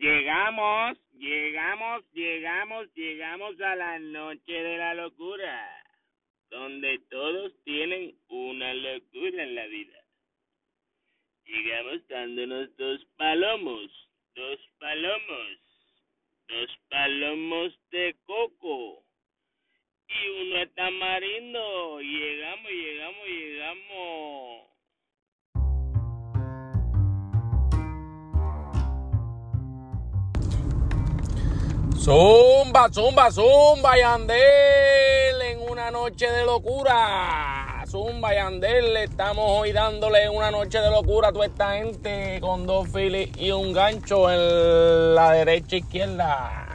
Llegamos, llegamos, llegamos, llegamos a la noche de la locura, donde todos tienen una locura en la vida. Llegamos dándonos dos palomos, dos palomos, dos palomos de coco y uno de tamarindo. Llegamos, llegamos, llegamos. Zumba, zumba, zumba, Yandel, en una noche de locura. Zumba, Yandel, estamos hoy dándole una noche de locura a toda esta gente con dos filis y un gancho en la derecha e izquierda.